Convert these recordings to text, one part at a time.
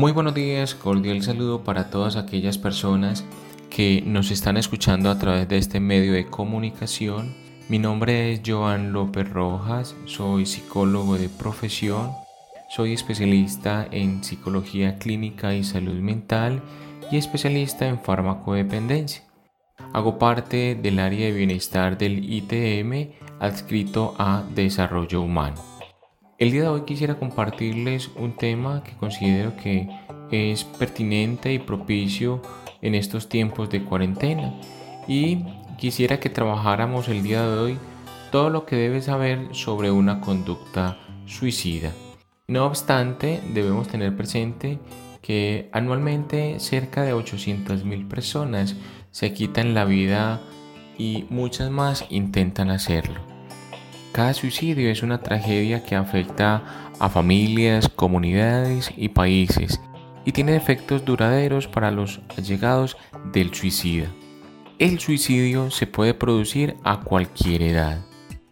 Muy buenos días, cordial saludo para todas aquellas personas que nos están escuchando a través de este medio de comunicación. Mi nombre es Joan López Rojas, soy psicólogo de profesión, soy especialista en psicología clínica y salud mental y especialista en farmacodependencia. Hago parte del área de bienestar del ITM adscrito a desarrollo humano. El día de hoy quisiera compartirles un tema que considero que es pertinente y propicio en estos tiempos de cuarentena y quisiera que trabajáramos el día de hoy todo lo que debes saber sobre una conducta suicida. No obstante, debemos tener presente que anualmente cerca de 800.000 personas se quitan la vida y muchas más intentan hacerlo. Cada suicidio es una tragedia que afecta a familias, comunidades y países y tiene efectos duraderos para los allegados del suicida. El suicidio se puede producir a cualquier edad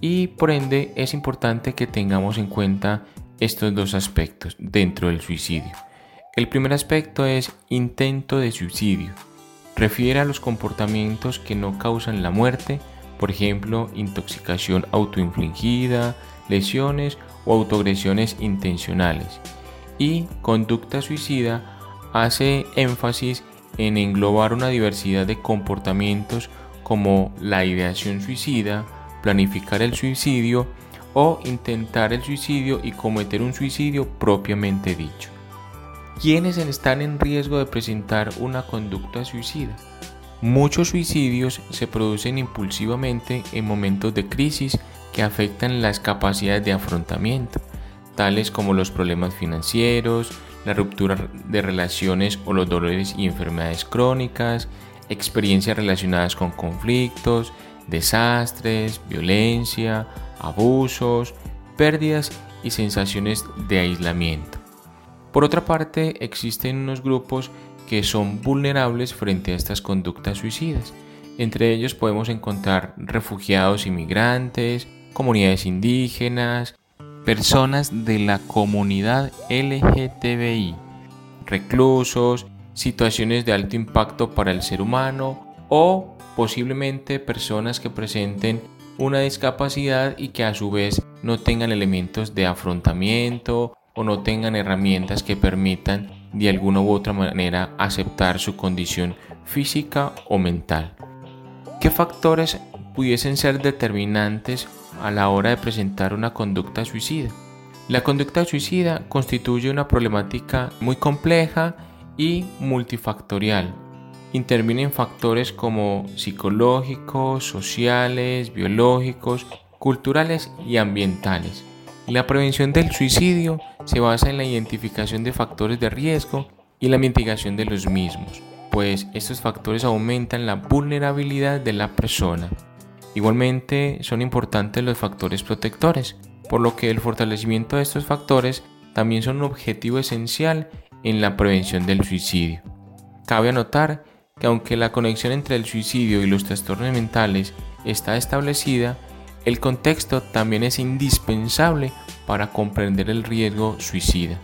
y por ende es importante que tengamos en cuenta estos dos aspectos dentro del suicidio. El primer aspecto es intento de suicidio. Refiere a los comportamientos que no causan la muerte, por ejemplo, intoxicación autoinfligida, lesiones o autoagresiones intencionales. Y conducta suicida hace énfasis en englobar una diversidad de comportamientos como la ideación suicida, planificar el suicidio o intentar el suicidio y cometer un suicidio propiamente dicho. ¿Quiénes están en riesgo de presentar una conducta suicida? Muchos suicidios se producen impulsivamente en momentos de crisis que afectan las capacidades de afrontamiento, tales como los problemas financieros, la ruptura de relaciones o los dolores y enfermedades crónicas, experiencias relacionadas con conflictos, desastres, violencia, abusos, pérdidas y sensaciones de aislamiento. Por otra parte, existen unos grupos que son vulnerables frente a estas conductas suicidas. Entre ellos podemos encontrar refugiados inmigrantes, comunidades indígenas, personas de la comunidad LGTBI, reclusos, situaciones de alto impacto para el ser humano o posiblemente personas que presenten una discapacidad y que a su vez no tengan elementos de afrontamiento o no tengan herramientas que permitan de alguna u otra manera aceptar su condición física o mental. ¿Qué factores pudiesen ser determinantes a la hora de presentar una conducta suicida? La conducta suicida constituye una problemática muy compleja y multifactorial. Intervienen en factores como psicológicos, sociales, biológicos, culturales y ambientales. La prevención del suicidio se basa en la identificación de factores de riesgo y la mitigación de los mismos, pues estos factores aumentan la vulnerabilidad de la persona. Igualmente son importantes los factores protectores, por lo que el fortalecimiento de estos factores también son un objetivo esencial en la prevención del suicidio. Cabe anotar que aunque la conexión entre el suicidio y los trastornos mentales está establecida, el contexto también es indispensable para comprender el riesgo suicida.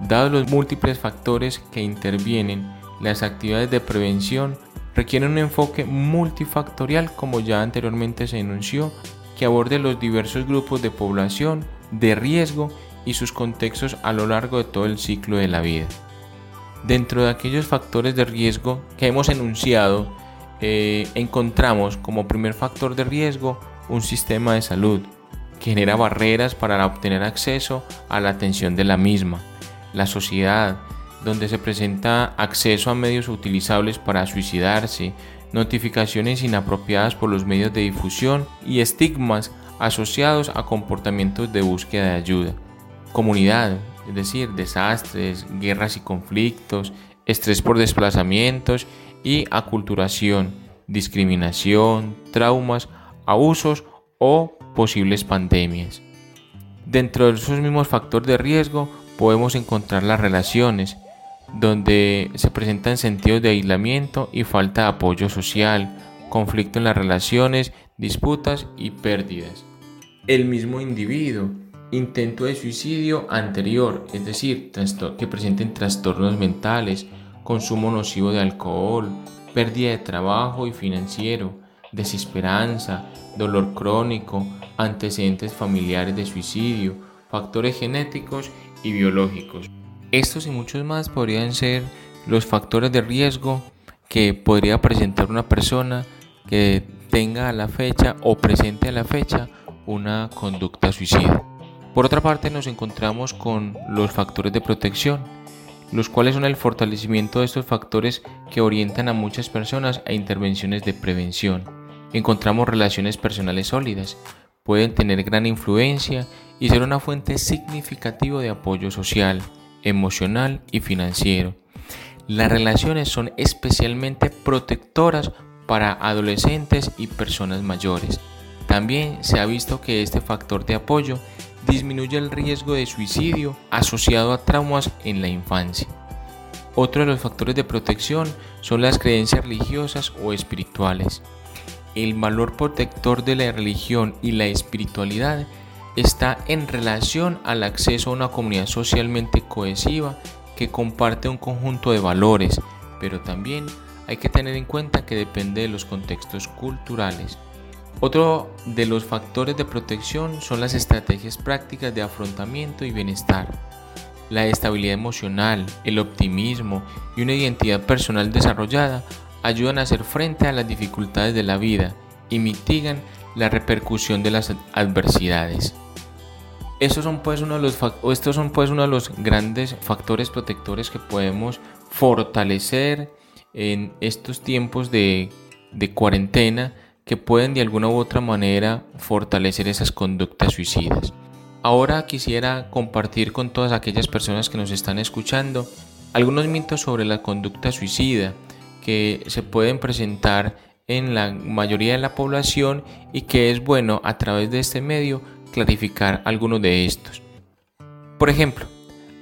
Dados los múltiples factores que intervienen, las actividades de prevención requieren un enfoque multifactorial como ya anteriormente se enunció, que aborde los diversos grupos de población de riesgo y sus contextos a lo largo de todo el ciclo de la vida. Dentro de aquellos factores de riesgo que hemos enunciado, eh, encontramos como primer factor de riesgo un sistema de salud que genera barreras para obtener acceso a la atención de la misma. La sociedad, donde se presenta acceso a medios utilizables para suicidarse, notificaciones inapropiadas por los medios de difusión y estigmas asociados a comportamientos de búsqueda de ayuda. Comunidad, es decir, desastres, guerras y conflictos, estrés por desplazamientos y aculturación, discriminación, traumas abusos o posibles pandemias. Dentro de esos mismos factores de riesgo podemos encontrar las relaciones, donde se presentan sentidos de aislamiento y falta de apoyo social, conflicto en las relaciones, disputas y pérdidas. El mismo individuo, intento de suicidio anterior, es decir, que presenten trastornos mentales, consumo nocivo de alcohol, pérdida de trabajo y financiero, desesperanza, dolor crónico, antecedentes familiares de suicidio, factores genéticos y biológicos. Estos y muchos más podrían ser los factores de riesgo que podría presentar una persona que tenga a la fecha o presente a la fecha una conducta suicida. Por otra parte nos encontramos con los factores de protección, los cuales son el fortalecimiento de estos factores que orientan a muchas personas a intervenciones de prevención. Encontramos relaciones personales sólidas, pueden tener gran influencia y ser una fuente significativa de apoyo social, emocional y financiero. Las relaciones son especialmente protectoras para adolescentes y personas mayores. También se ha visto que este factor de apoyo disminuye el riesgo de suicidio asociado a traumas en la infancia. Otro de los factores de protección son las creencias religiosas o espirituales. El valor protector de la religión y la espiritualidad está en relación al acceso a una comunidad socialmente cohesiva que comparte un conjunto de valores, pero también hay que tener en cuenta que depende de los contextos culturales. Otro de los factores de protección son las estrategias prácticas de afrontamiento y bienestar. La estabilidad emocional, el optimismo y una identidad personal desarrollada ayudan a hacer frente a las dificultades de la vida y mitigan la repercusión de las adversidades. Estos son pues uno de los, estos son pues uno de los grandes factores protectores que podemos fortalecer en estos tiempos de, de cuarentena que pueden de alguna u otra manera fortalecer esas conductas suicidas. Ahora quisiera compartir con todas aquellas personas que nos están escuchando algunos mitos sobre la conducta suicida que se pueden presentar en la mayoría de la población y que es bueno a través de este medio clarificar algunos de estos. Por ejemplo,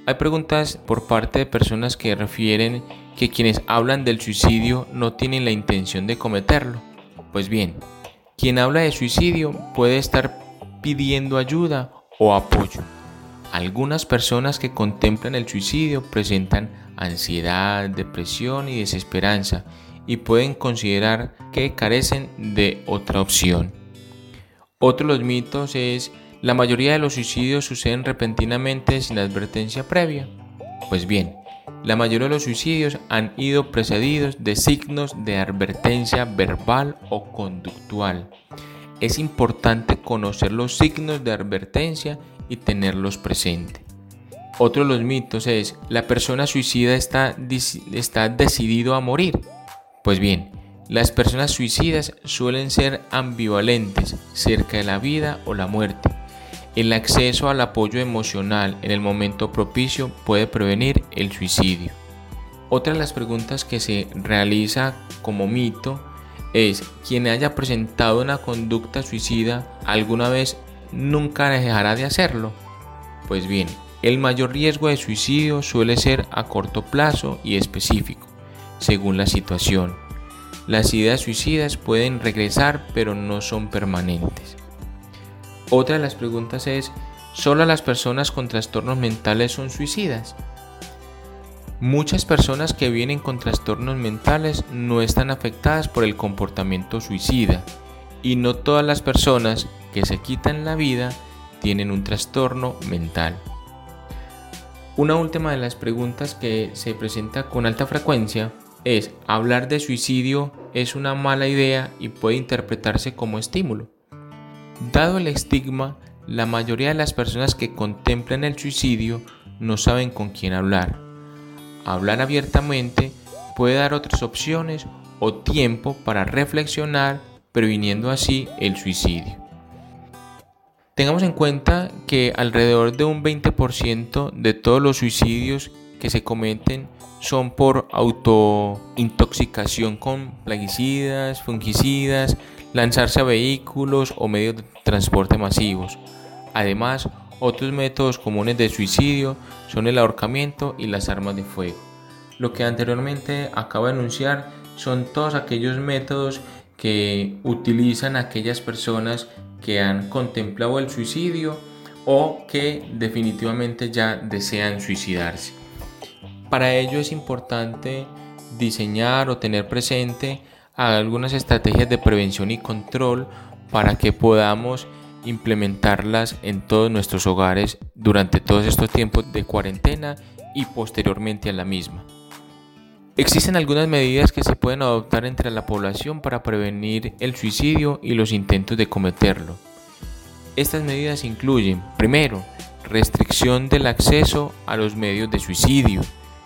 hay preguntas por parte de personas que refieren que quienes hablan del suicidio no tienen la intención de cometerlo. Pues bien, quien habla de suicidio puede estar pidiendo ayuda o apoyo. Algunas personas que contemplan el suicidio presentan ansiedad, depresión y desesperanza y pueden considerar que carecen de otra opción. Otro de los mitos es la mayoría de los suicidios suceden repentinamente sin advertencia previa. Pues bien, la mayoría de los suicidios han ido precedidos de signos de advertencia verbal o conductual. Es importante conocer los signos de advertencia y tenerlos presentes. Otro de los mitos es, la persona suicida está, está decidido a morir. Pues bien, las personas suicidas suelen ser ambivalentes cerca de la vida o la muerte. El acceso al apoyo emocional en el momento propicio puede prevenir el suicidio. Otra de las preguntas que se realiza como mito es, quien haya presentado una conducta suicida alguna vez nunca dejará de hacerlo. Pues bien, el mayor riesgo de suicidio suele ser a corto plazo y específico, según la situación. Las ideas suicidas pueden regresar pero no son permanentes. Otra de las preguntas es, ¿solo las personas con trastornos mentales son suicidas? Muchas personas que vienen con trastornos mentales no están afectadas por el comportamiento suicida y no todas las personas que se quitan la vida tienen un trastorno mental. Una última de las preguntas que se presenta con alta frecuencia es, ¿hablar de suicidio es una mala idea y puede interpretarse como estímulo? Dado el estigma, la mayoría de las personas que contemplan el suicidio no saben con quién hablar. Hablar abiertamente puede dar otras opciones o tiempo para reflexionar, previniendo así el suicidio. Tengamos en cuenta que alrededor de un 20% de todos los suicidios que se cometen son por autointoxicación con plaguicidas, fungicidas, lanzarse a vehículos o medios de transporte masivos. Además, otros métodos comunes de suicidio son el ahorcamiento y las armas de fuego. Lo que anteriormente acabo de anunciar son todos aquellos métodos que utilizan aquellas personas que han contemplado el suicidio o que definitivamente ya desean suicidarse. Para ello es importante diseñar o tener presente algunas estrategias de prevención y control para que podamos implementarlas en todos nuestros hogares durante todos estos tiempos de cuarentena y posteriormente a la misma. Existen algunas medidas que se pueden adoptar entre la población para prevenir el suicidio y los intentos de cometerlo. Estas medidas incluyen, primero, restricción del acceso a los medios de suicidio.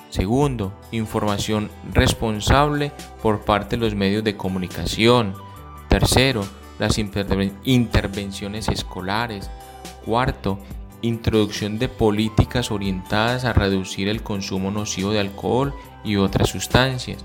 Segundo, información responsable por parte de los medios de comunicación. Tercero, las intervenciones escolares. Cuarto, introducción de políticas orientadas a reducir el consumo nocivo de alcohol y otras sustancias.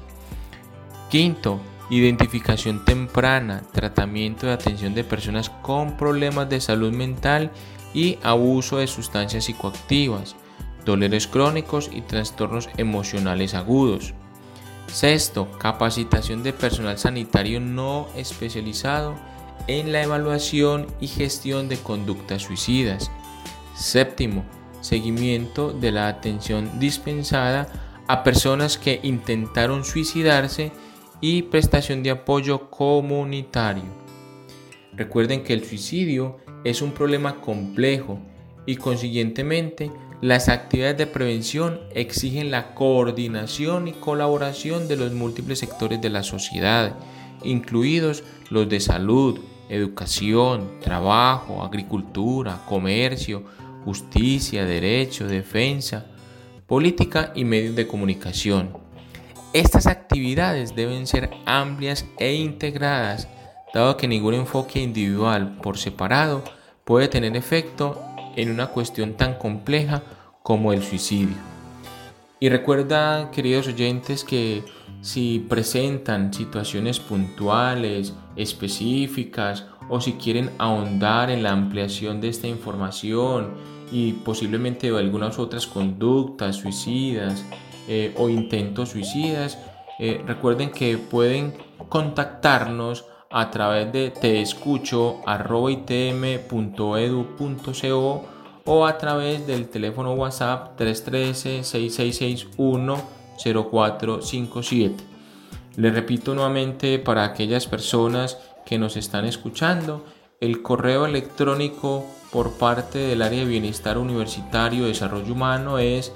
Quinto, identificación temprana, tratamiento de atención de personas con problemas de salud mental y abuso de sustancias psicoactivas, dolores crónicos y trastornos emocionales agudos. Sexto, capacitación de personal sanitario no especializado en la evaluación y gestión de conductas suicidas. Séptimo, seguimiento de la atención dispensada a personas que intentaron suicidarse y prestación de apoyo comunitario. Recuerden que el suicidio es un problema complejo y consiguientemente las actividades de prevención exigen la coordinación y colaboración de los múltiples sectores de la sociedad, incluidos los de salud, educación, trabajo, agricultura, comercio, justicia, derecho, defensa, política y medios de comunicación. Estas actividades deben ser amplias e integradas, dado que ningún enfoque individual por separado puede tener efecto en una cuestión tan compleja como el suicidio. Y recuerda, queridos oyentes, que si presentan situaciones puntuales, específicas, o si quieren ahondar en la ampliación de esta información y posiblemente algunas otras conductas suicidas eh, o intentos suicidas, eh, recuerden que pueden contactarnos a través de teescucho.itm.edu.co o a través del teléfono WhatsApp 313-6661-0457. Les repito nuevamente para aquellas personas que nos están escuchando, el correo electrónico por parte del área de bienestar universitario y desarrollo humano es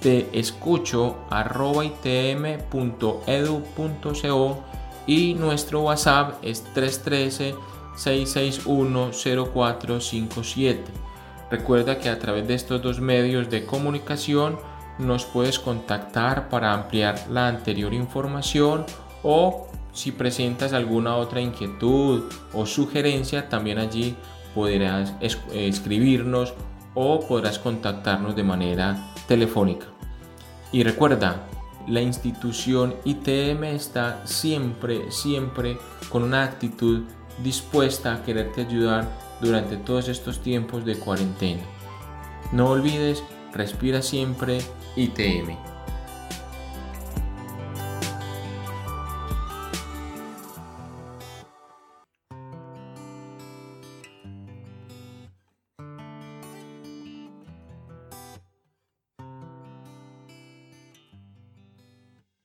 teescucho.itm.edu.co y nuestro WhatsApp es 313 661 0457. Recuerda que a través de estos dos medios de comunicación nos puedes contactar para ampliar la anterior información o si presentas alguna otra inquietud o sugerencia, también allí podrás escribirnos o podrás contactarnos de manera telefónica. Y recuerda, la institución ITM está siempre, siempre con una actitud dispuesta a quererte ayudar durante todos estos tiempos de cuarentena. No olvides, respira siempre ITM.